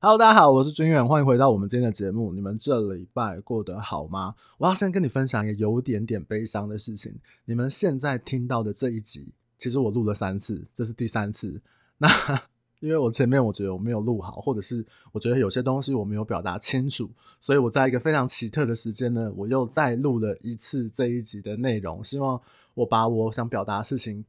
Hello，大家好，我是军远，欢迎回到我们今天的节目。你们这礼拜过得好吗？我要先跟你分享一个有点点悲伤的事情。你们现在听到的这一集，其实我录了三次，这是第三次。那 因为我前面我觉得我没有录好，或者是我觉得有些东西我没有表达清楚，所以我在一个非常奇特的时间呢，我又再录了一次这一集的内容，希望我把我想表达的事情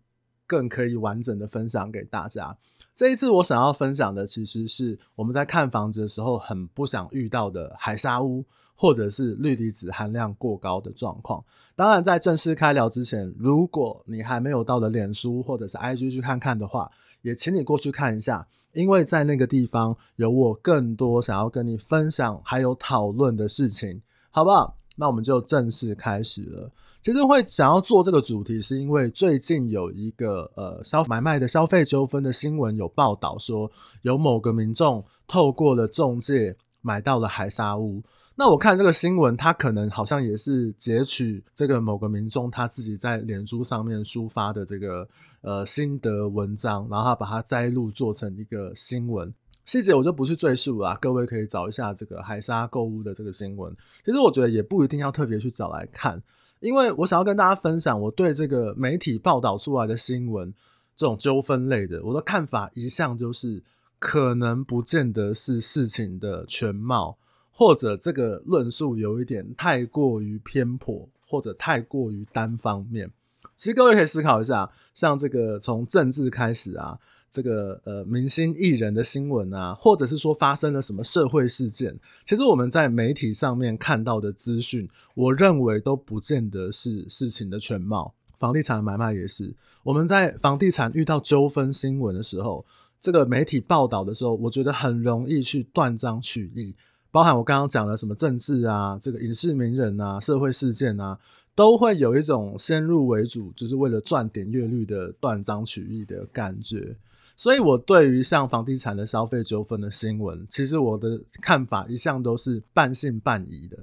更可以完整的分享给大家。这一次我想要分享的，其实是我们在看房子的时候很不想遇到的海砂屋，或者是氯离子含量过高的状况。当然，在正式开聊之前，如果你还没有到的脸书或者是 IG 去看看的话，也请你过去看一下，因为在那个地方有我更多想要跟你分享还有讨论的事情，好不好？那我们就正式开始了。其实会想要做这个主题，是因为最近有一个呃消买卖的消费纠纷的新闻有报道说，有某个民众透过了中介买到了海砂屋。那我看这个新闻，他可能好像也是截取这个某个民众他自己在脸书上面抒发的这个呃心得文章，然后他把它摘录做成一个新闻。细节我就不去赘述了，各位可以找一下这个海沙购物的这个新闻。其实我觉得也不一定要特别去找来看。因为我想要跟大家分享我对这个媒体报道出来的新闻这种纠纷类的，我的看法一向就是可能不见得是事情的全貌，或者这个论述有一点太过于偏颇，或者太过于单方面。其实各位可以思考一下，像这个从政治开始啊。这个呃，明星艺人的新闻啊，或者是说发生了什么社会事件，其实我们在媒体上面看到的资讯，我认为都不见得是事情的全貌。房地产买卖也是，我们在房地产遇到纠纷新闻的时候，这个媒体报道的时候，我觉得很容易去断章取义，包含我刚刚讲的什么政治啊，这个影视名人啊，社会事件啊，都会有一种先入为主，就是为了赚点阅率的断章取义的感觉。所以，我对于像房地产的消费纠纷的新闻，其实我的看法一向都是半信半疑的。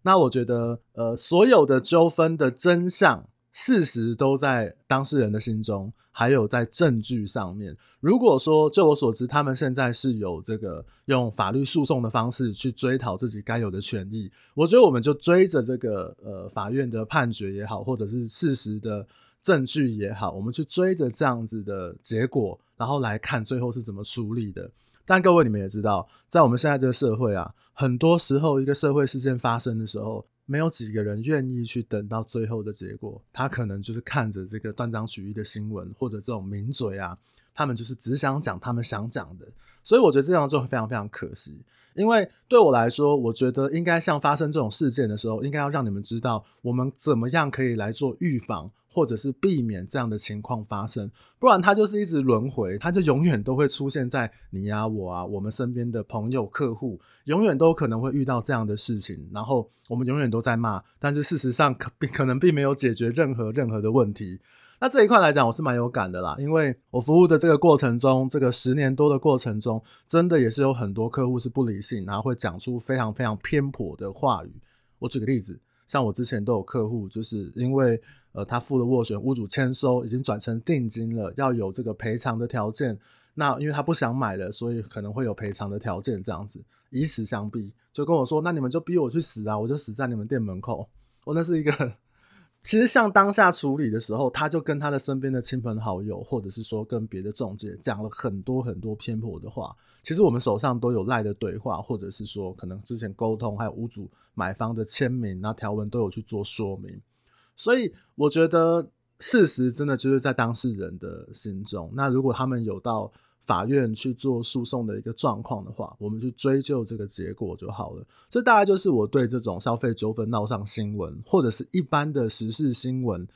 那我觉得，呃，所有的纠纷的真相、事实都在当事人的心中，还有在证据上面。如果说，就我所知，他们现在是有这个用法律诉讼的方式去追讨自己该有的权益，我觉得我们就追着这个呃法院的判决也好，或者是事实的证据也好，我们去追着这样子的结果。然后来看最后是怎么处理的。但各位你们也知道，在我们现在这个社会啊，很多时候一个社会事件发生的时候，没有几个人愿意去等到最后的结果。他可能就是看着这个断章取义的新闻，或者这种名嘴啊，他们就是只想讲他们想讲的。所以我觉得这样就非常非常可惜。因为对我来说，我觉得应该像发生这种事件的时候，应该要让你们知道我们怎么样可以来做预防。或者是避免这样的情况发生，不然它就是一直轮回，它就永远都会出现在你呀、啊、我啊、我们身边的朋友、客户，永远都可能会遇到这样的事情。然后我们永远都在骂，但是事实上可可能并没有解决任何任何的问题。那这一块来讲，我是蛮有感的啦，因为我服务的这个过程中，这个十年多的过程中，真的也是有很多客户是不理性，然后会讲出非常非常偏颇的话语。我举个例子，像我之前都有客户，就是因为。呃，他付了斡旋，屋主签收已经转成定金了，要有这个赔偿的条件。那因为他不想买了，所以可能会有赔偿的条件，这样子以死相逼，就跟我说：“那你们就逼我去死啊，我就死在你们店门口。”我那是一个，其实像当下处理的时候，他就跟他的身边的亲朋好友，或者是说跟别的中介讲了很多很多偏颇的话。其实我们手上都有赖的对话，或者是说可能之前沟通，还有屋主买方的签名，那条文都有去做说明。所以我觉得事实真的就是在当事人的心中。那如果他们有到法院去做诉讼的一个状况的话，我们去追究这个结果就好了。这大概就是我对这种消费纠纷闹上新闻，或者是一般的时事新闻，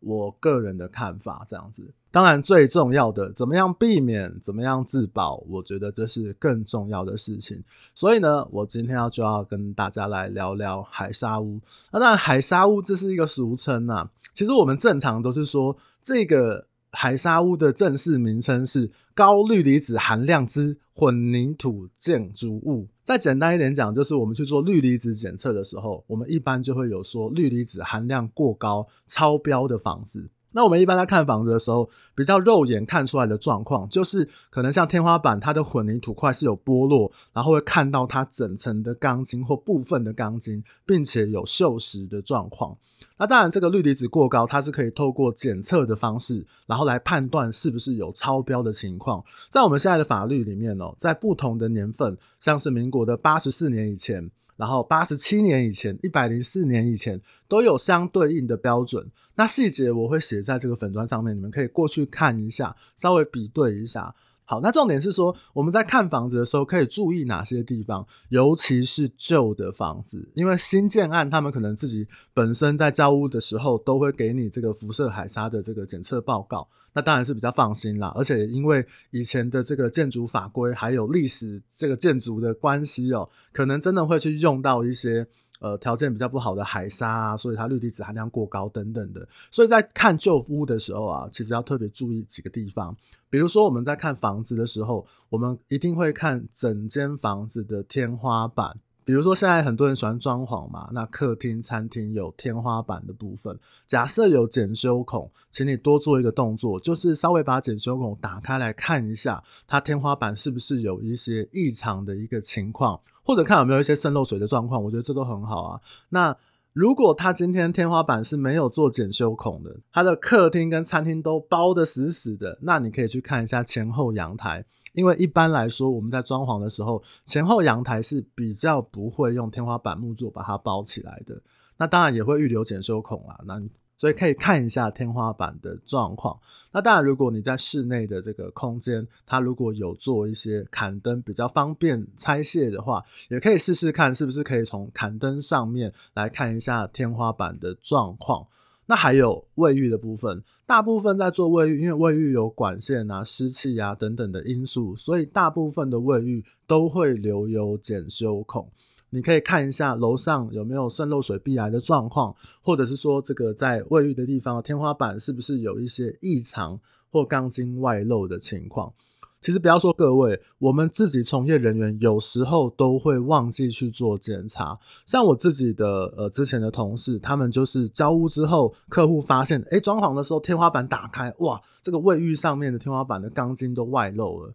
我个人的看法这样子。当然，最重要的，怎么样避免，怎么样自保，我觉得这是更重要的事情。所以呢，我今天要就要跟大家来聊聊海沙屋。那当然，海沙屋这是一个俗称啊。其实我们正常都是说，这个海砂屋的正式名称是高氯离子含量之混凝土建筑物。再简单一点讲，就是我们去做氯离子检测的时候，我们一般就会有说氯离子含量过高、超标的房子。那我们一般在看房子的时候，比较肉眼看出来的状况，就是可能像天花板它的混凝土块是有剥落，然后会看到它整层的钢筋或部分的钢筋，并且有锈蚀的状况。那当然，这个氯离子过高，它是可以透过检测的方式，然后来判断是不是有超标的情况。在我们现在的法律里面哦，在不同的年份，像是民国的八十四年以前。然后八十七年以前，一百零四年以前都有相对应的标准。那细节我会写在这个粉砖上面，你们可以过去看一下，稍微比对一下。好，那重点是说，我们在看房子的时候可以注意哪些地方，尤其是旧的房子，因为新建案他们可能自己本身在交屋的时候都会给你这个辐射海沙的这个检测报告，那当然是比较放心啦。而且因为以前的这个建筑法规还有历史这个建筑的关系哦，可能真的会去用到一些。呃，条件比较不好的海沙啊，所以它氯离子含量过高等等的，所以在看旧屋的时候啊，其实要特别注意几个地方。比如说我们在看房子的时候，我们一定会看整间房子的天花板。比如说现在很多人喜欢装潢嘛，那客厅、餐厅有天花板的部分，假设有检修孔，请你多做一个动作，就是稍微把检修孔打开来看一下，它天花板是不是有一些异常的一个情况。或者看有没有一些渗漏水的状况，我觉得这都很好啊。那如果他今天天花板是没有做检修孔的，他的客厅跟餐厅都包得死死的，那你可以去看一下前后阳台，因为一般来说我们在装潢的时候，前后阳台是比较不会用天花板木作把它包起来的。那当然也会预留检修孔啊。那所以可以看一下天花板的状况。那当然，如果你在室内的这个空间，它如果有做一些砍灯比较方便拆卸的话，也可以试试看是不是可以从砍灯上面来看一下天花板的状况。那还有卫浴的部分，大部分在做卫浴，因为卫浴有管线啊、湿气啊等等的因素，所以大部分的卫浴都会留有检修孔。你可以看一下楼上有没有渗漏水壁癌的状况，或者是说这个在卫浴的地方天花板是不是有一些异常或钢筋外露的情况。其实不要说各位，我们自己从业人员有时候都会忘记去做检查。像我自己的呃之前的同事，他们就是交屋之后，客户发现，诶，装潢的时候天花板打开，哇，这个卫浴上面的天花板的钢筋都外露了。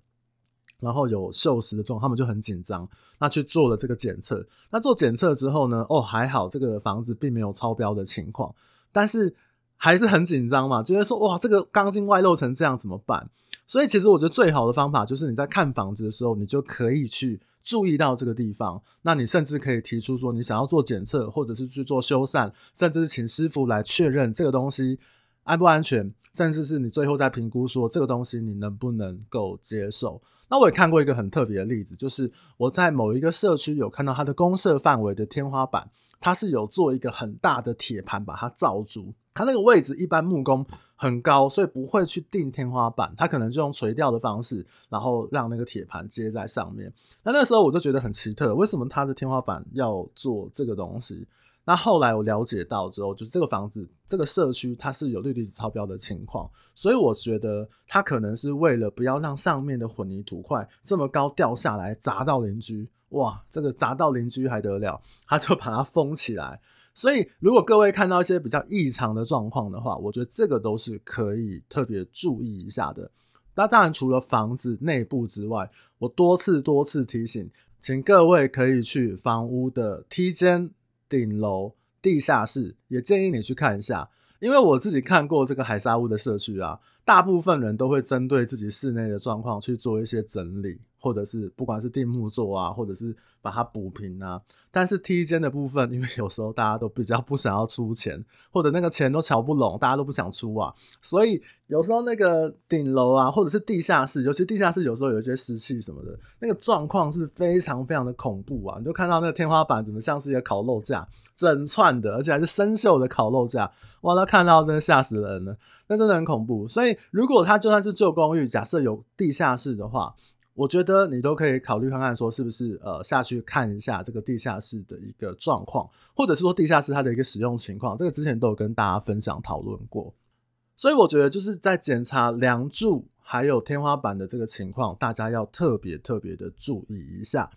然后有锈蚀的状况，他们就很紧张，那去做了这个检测。那做检测之后呢？哦，还好，这个房子并没有超标的情况，但是还是很紧张嘛，觉得说哇，这个钢筋外露成这样怎么办？所以其实我觉得最好的方法就是你在看房子的时候，你就可以去注意到这个地方。那你甚至可以提出说，你想要做检测，或者是去做修缮，甚至是请师傅来确认这个东西安不安全，甚至是你最后再评估说这个东西你能不能够接受。那我也看过一个很特别的例子，就是我在某一个社区有看到它的公社范围的天花板，它是有做一个很大的铁盘把它罩住。它那个位置一般木工很高，所以不会去钉天花板，它可能就用垂吊的方式，然后让那个铁盘接在上面。那那时候我就觉得很奇特，为什么它的天花板要做这个东西？那后来我了解到之后，就这个房子、这个社区它是有氯离子超标的情况，所以我觉得它可能是为了不要让上面的混凝土块这么高掉下来砸到邻居，哇，这个砸到邻居还得了，他就把它封起来。所以如果各位看到一些比较异常的状况的话，我觉得这个都是可以特别注意一下的。那当然除了房子内部之外，我多次多次提醒，请各位可以去房屋的梯间。顶楼、地下室也建议你去看一下，因为我自己看过这个海沙屋的社区啊，大部分人都会针对自己室内的状况去做一些整理。或者是不管是定木座啊，或者是把它补平啊，但是梯间的部分，因为有时候大家都比较不想要出钱，或者那个钱都瞧不拢，大家都不想出啊，所以有时候那个顶楼啊，或者是地下室，尤其地下室有时候有一些湿气什么的，那个状况是非常非常的恐怖啊！你就看到那个天花板怎么像是一个烤肉架，整串的，而且还是生锈的烤肉架，哇，那看到真的吓死人了，那真的很恐怖。所以如果它就算是旧公寓，假设有地下室的话，我觉得你都可以考虑看看，说是不是呃下去看一下这个地下室的一个状况，或者是说地下室它的一个使用情况，这个之前都有跟大家分享讨论过。所以我觉得就是在检查梁柱还有天花板的这个情况，大家要特别特别的注意一下。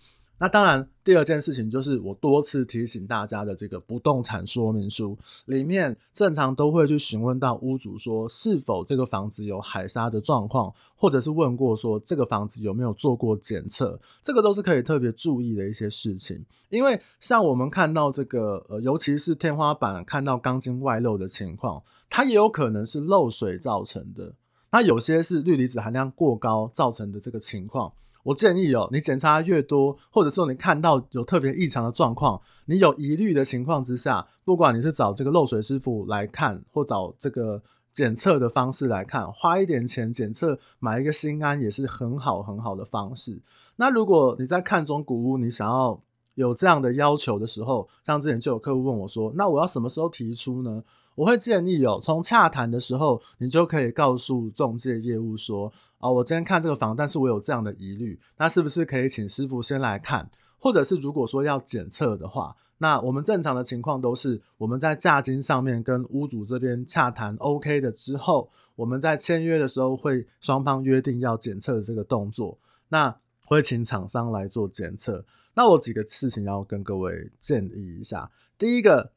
那当然，第二件事情就是我多次提醒大家的这个不动产说明书里面，正常都会去询问到屋主说是否这个房子有海砂的状况，或者是问过说这个房子有没有做过检测，这个都是可以特别注意的一些事情。因为像我们看到这个，呃，尤其是天花板看到钢筋外露的情况，它也有可能是漏水造成的。那有些是氯离子含量过高造成的这个情况。我建议哦，你检查越多，或者说你看到有特别异常的状况，你有疑虑的情况之下，不管你是找这个漏水师傅来看，或找这个检测的方式来看，花一点钱检测，买一个心安也是很好很好的方式。那如果你在看中古屋，你想要有这样的要求的时候，像之前就有客户问我说，那我要什么时候提出呢？我会建议哦，从洽谈的时候，你就可以告诉中介业务说，啊，我今天看这个房，但是我有这样的疑虑，那是不是可以请师傅先来看？或者是如果说要检测的话，那我们正常的情况都是我们在价金上面跟屋主这边洽谈 OK 的之后，我们在签约的时候会双方约定要检测的这个动作，那会请厂商来做检测。那我几个事情要跟各位建议一下，第一个。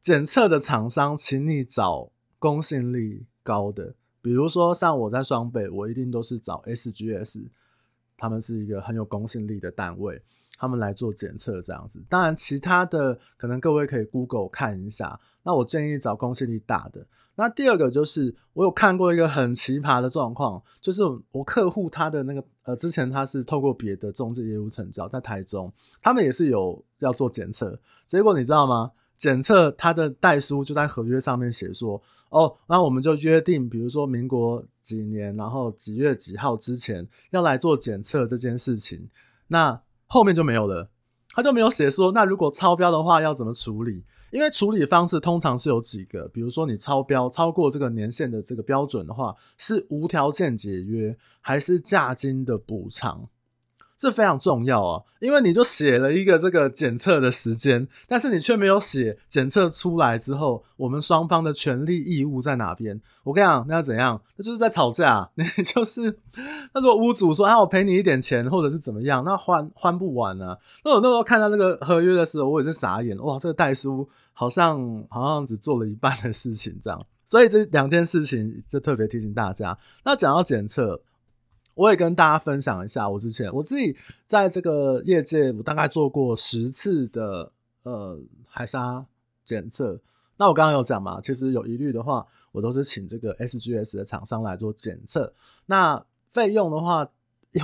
检测的厂商，请你找公信力高的，比如说像我在双北，我一定都是找 SGS，他们是一个很有公信力的单位，他们来做检测这样子。当然，其他的可能各位可以 Google 看一下。那我建议找公信力大的。那第二个就是，我有看过一个很奇葩的状况，就是我客户他的那个呃，之前他是透过别的中介业务成交，在台中，他们也是有要做检测，结果你知道吗？检测他的代书就在合约上面写说，哦，那我们就约定，比如说民国几年，然后几月几号之前要来做检测这件事情，那后面就没有了，他就没有写说，那如果超标的话要怎么处理？因为处理方式通常是有几个，比如说你超标超过这个年限的这个标准的话，是无条件解约，还是价金的补偿？这非常重要啊，因为你就写了一个这个检测的时间，但是你却没有写检测出来之后，我们双方的权利义务在哪边？我跟你讲，那要怎样？那就是在吵架。你 就是那如果屋主说啊，我赔你一点钱，或者是怎么样，那还还不完啊。那我那时候看到那个合约的时候，我也是傻眼，哇，这个代书好像好像只做了一半的事情这样。所以这两件事情就特别提醒大家。那讲到检测。我也跟大家分享一下，我之前我自己在这个业界，我大概做过十次的呃海沙检测。那我刚刚有讲嘛，其实有疑虑的话，我都是请这个 SGS 的厂商来做检测。那费用的话，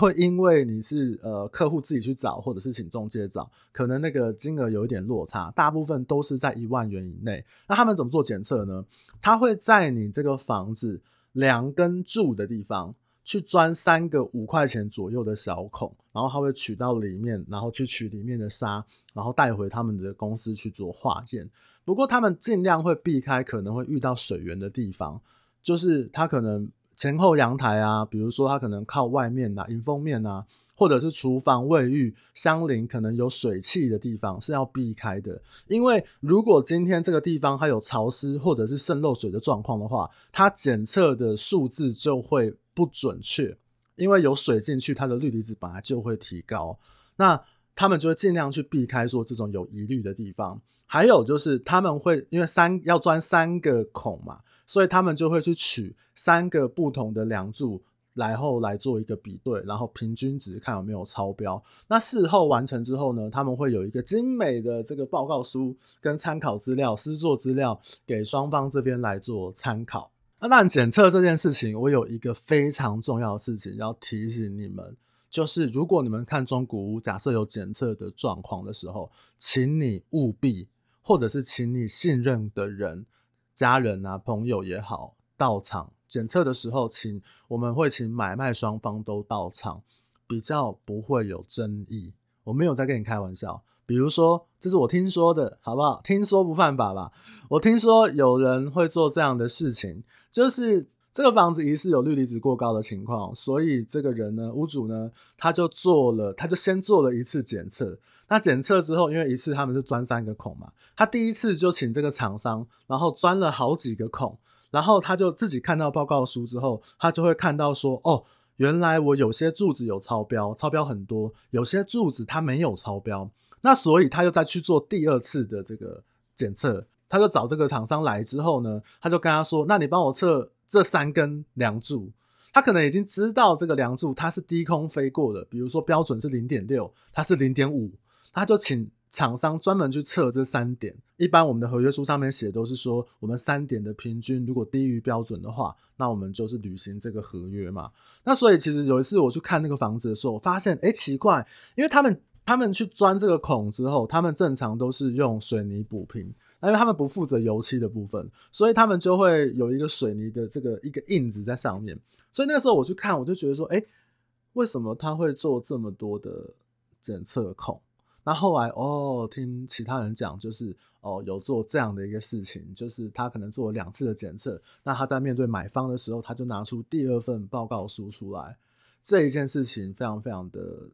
会因为你是呃客户自己去找，或者是请中介找，可能那个金额有一点落差，大部分都是在一万元以内。那他们怎么做检测呢？他会在你这个房子梁跟柱的地方。去钻三个五块钱左右的小孔，然后他会取到里面，然后去取里面的沙，然后带回他们的公司去做化验。不过他们尽量会避开可能会遇到水源的地方，就是他可能前后阳台啊，比如说他可能靠外面啊，迎风面啊。或者是厨房、卫浴相邻，可能有水汽的地方是要避开的。因为如果今天这个地方它有潮湿或者是渗漏水的状况的话，它检测的数字就会不准确。因为有水进去，它的氯离子本来就会提高。那他们就会尽量去避开说这种有疑虑的地方。还有就是他们会因为三要钻三个孔嘛，所以他们就会去取三个不同的梁柱。然后来做一个比对，然后平均值看有没有超标。那事后完成之后呢，他们会有一个精美的这个报告书跟参考资料、施作资料给双方这边来做参考。那但检测这件事情，我有一个非常重要的事情要提醒你们，就是如果你们看中古屋，假设有检测的状况的时候，请你务必，或者是请你信任的人、家人啊、朋友也好，到场。检测的时候，请我们会请买卖双方都到场，比较不会有争议。我没有在跟你开玩笑。比如说，这是我听说的，好不好？听说不犯法吧？我听说有人会做这样的事情，就是这个房子疑似有氯离子过高的情况，所以这个人呢，屋主呢，他就做了，他就先做了一次检测。那检测之后，因为一次他们是钻三个孔嘛，他第一次就请这个厂商，然后钻了好几个孔。然后他就自己看到报告书之后，他就会看到说，哦，原来我有些柱子有超标，超标很多；有些柱子它没有超标，那所以他又再去做第二次的这个检测。他就找这个厂商来之后呢，他就跟他说：“那你帮我测这三根梁柱。”他可能已经知道这个梁柱它是低空飞过的，比如说标准是零点六，它是零点五，他就请厂商专门去测这三点。一般我们的合约书上面写都是说，我们三点的平均如果低于标准的话，那我们就是履行这个合约嘛。那所以其实有一次我去看那个房子的时候，我发现哎奇怪，因为他们他们去钻这个孔之后，他们正常都是用水泥补平。因为他们不负责油漆的部分，所以他们就会有一个水泥的这个一个印子在上面。所以那个时候我去看，我就觉得说，哎，为什么他会做这么多的检测孔？那后来哦，听其他人讲，就是哦有做这样的一个事情，就是他可能做了两次的检测，那他在面对买方的时候，他就拿出第二份报告书出来。这一件事情非常非常的。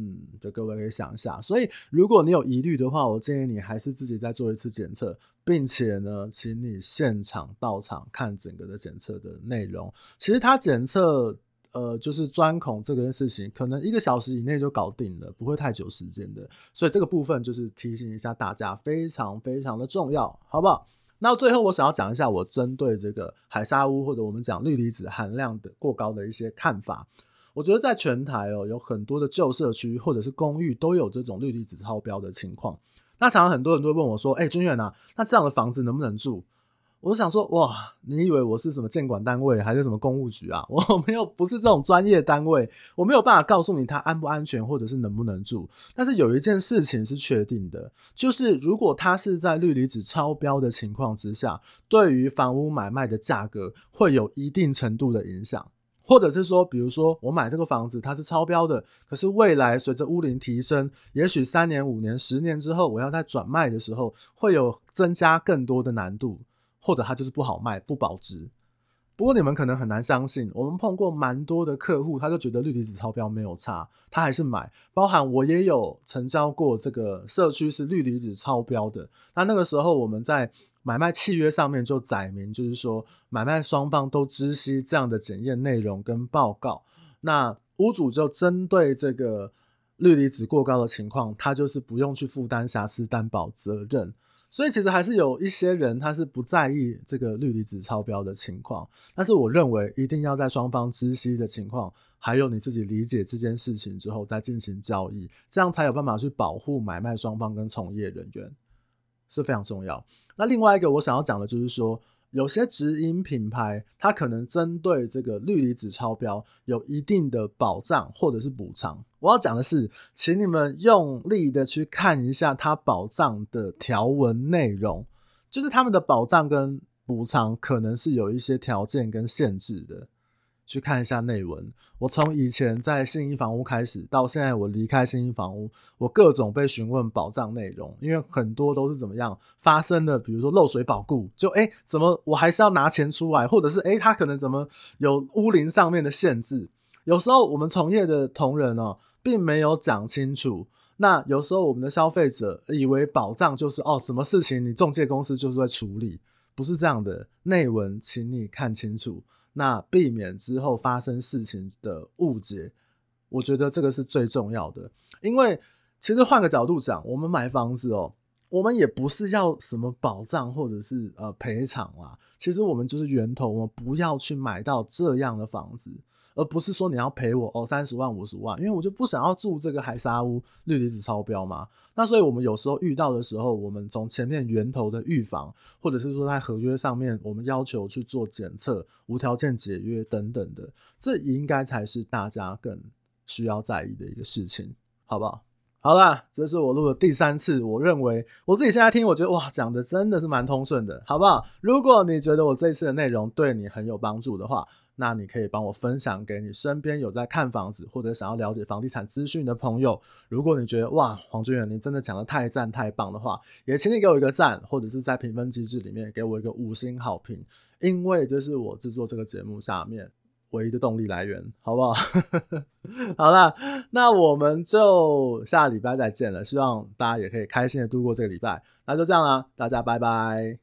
嗯，就各位可以想一下，所以如果你有疑虑的话，我建议你还是自己再做一次检测，并且呢，请你现场到场看整个的检测的内容。其实它检测，呃，就是钻孔这个事情，可能一个小时以内就搞定了，不会太久时间的。所以这个部分就是提醒一下大家，非常非常的重要，好不好？那最后我想要讲一下我针对这个海沙屋或者我们讲氯离子含量的过高的一些看法。我觉得在全台哦，有很多的旧社区或者是公寓都有这种氯离子超标的情况。那常常很多人都会问我说：“哎、欸，军远啊，那这样的房子能不能住？”我就想说：“哇，你以为我是什么建管单位还是什么公务局啊？我没有，不是这种专业单位，我没有办法告诉你它安不安全或者是能不能住。但是有一件事情是确定的，就是如果它是在氯离子超标的情况之下，对于房屋买卖的价格会有一定程度的影响。”或者是说，比如说我买这个房子，它是超标的，可是未来随着屋龄提升，也许三年、五年、十年之后，我要再转卖的时候，会有增加更多的难度，或者它就是不好卖、不保值。不过你们可能很难相信，我们碰过蛮多的客户，他就觉得氯离子超标没有差，他还是买。包含我也有成交过这个社区是氯离子超标的，那那个时候我们在。买卖契约上面就载明，就是说买卖双方都知悉这样的检验内容跟报告。那屋主就针对这个氯离子过高的情况，他就是不用去负担瑕疵担保责任。所以其实还是有一些人他是不在意这个氯离子超标的情况。但是我认为一定要在双方知悉的情况，还有你自己理解这件事情之后再进行交易，这样才有办法去保护买卖双方跟从业人员。是非常重要。那另外一个我想要讲的就是说，有些直营品牌，它可能针对这个氯离子超标有一定的保障或者是补偿。我要讲的是，请你们用力的去看一下它保障的条文内容，就是他们的保障跟补偿可能是有一些条件跟限制的。去看一下内文。我从以前在信义房屋开始，到现在我离开信义房屋，我各种被询问保障内容，因为很多都是怎么样发生的，比如说漏水保固，就诶怎么我还是要拿钱出来，或者是诶他可能怎么有屋龄上面的限制。有时候我们从业的同仁哦，并没有讲清楚。那有时候我们的消费者以为保障就是哦，什么事情你中介公司就是会处理，不是这样的。内文请你看清楚。那避免之后发生事情的误解，我觉得这个是最重要的。因为其实换个角度讲，我们买房子哦，我们也不是要什么保障或者是呃赔偿啦。其实我们就是源头，我们不要去买到这样的房子。而不是说你要赔我哦三十万五十万，因为我就不想要住这个海沙屋，氯离子超标嘛。那所以我们有时候遇到的时候，我们从前面源头的预防，或者是说在合约上面，我们要求去做检测、无条件解约等等的，这应该才是大家更需要在意的一个事情，好不好？好啦，这是我录的第三次，我认为我自己现在听，我觉得哇，讲的真的是蛮通顺的，好不好？如果你觉得我这次的内容对你很有帮助的话，那你可以帮我分享给你身边有在看房子或者想要了解房地产资讯的朋友。如果你觉得哇，黄俊远你真的讲得太赞太棒的话，也请你给我一个赞，或者是在评分机制里面给我一个五星好评，因为这是我制作这个节目下面唯一的动力来源，好不好？好啦，那我们就下礼拜再见了，希望大家也可以开心的度过这个礼拜。那就这样啦，大家拜拜。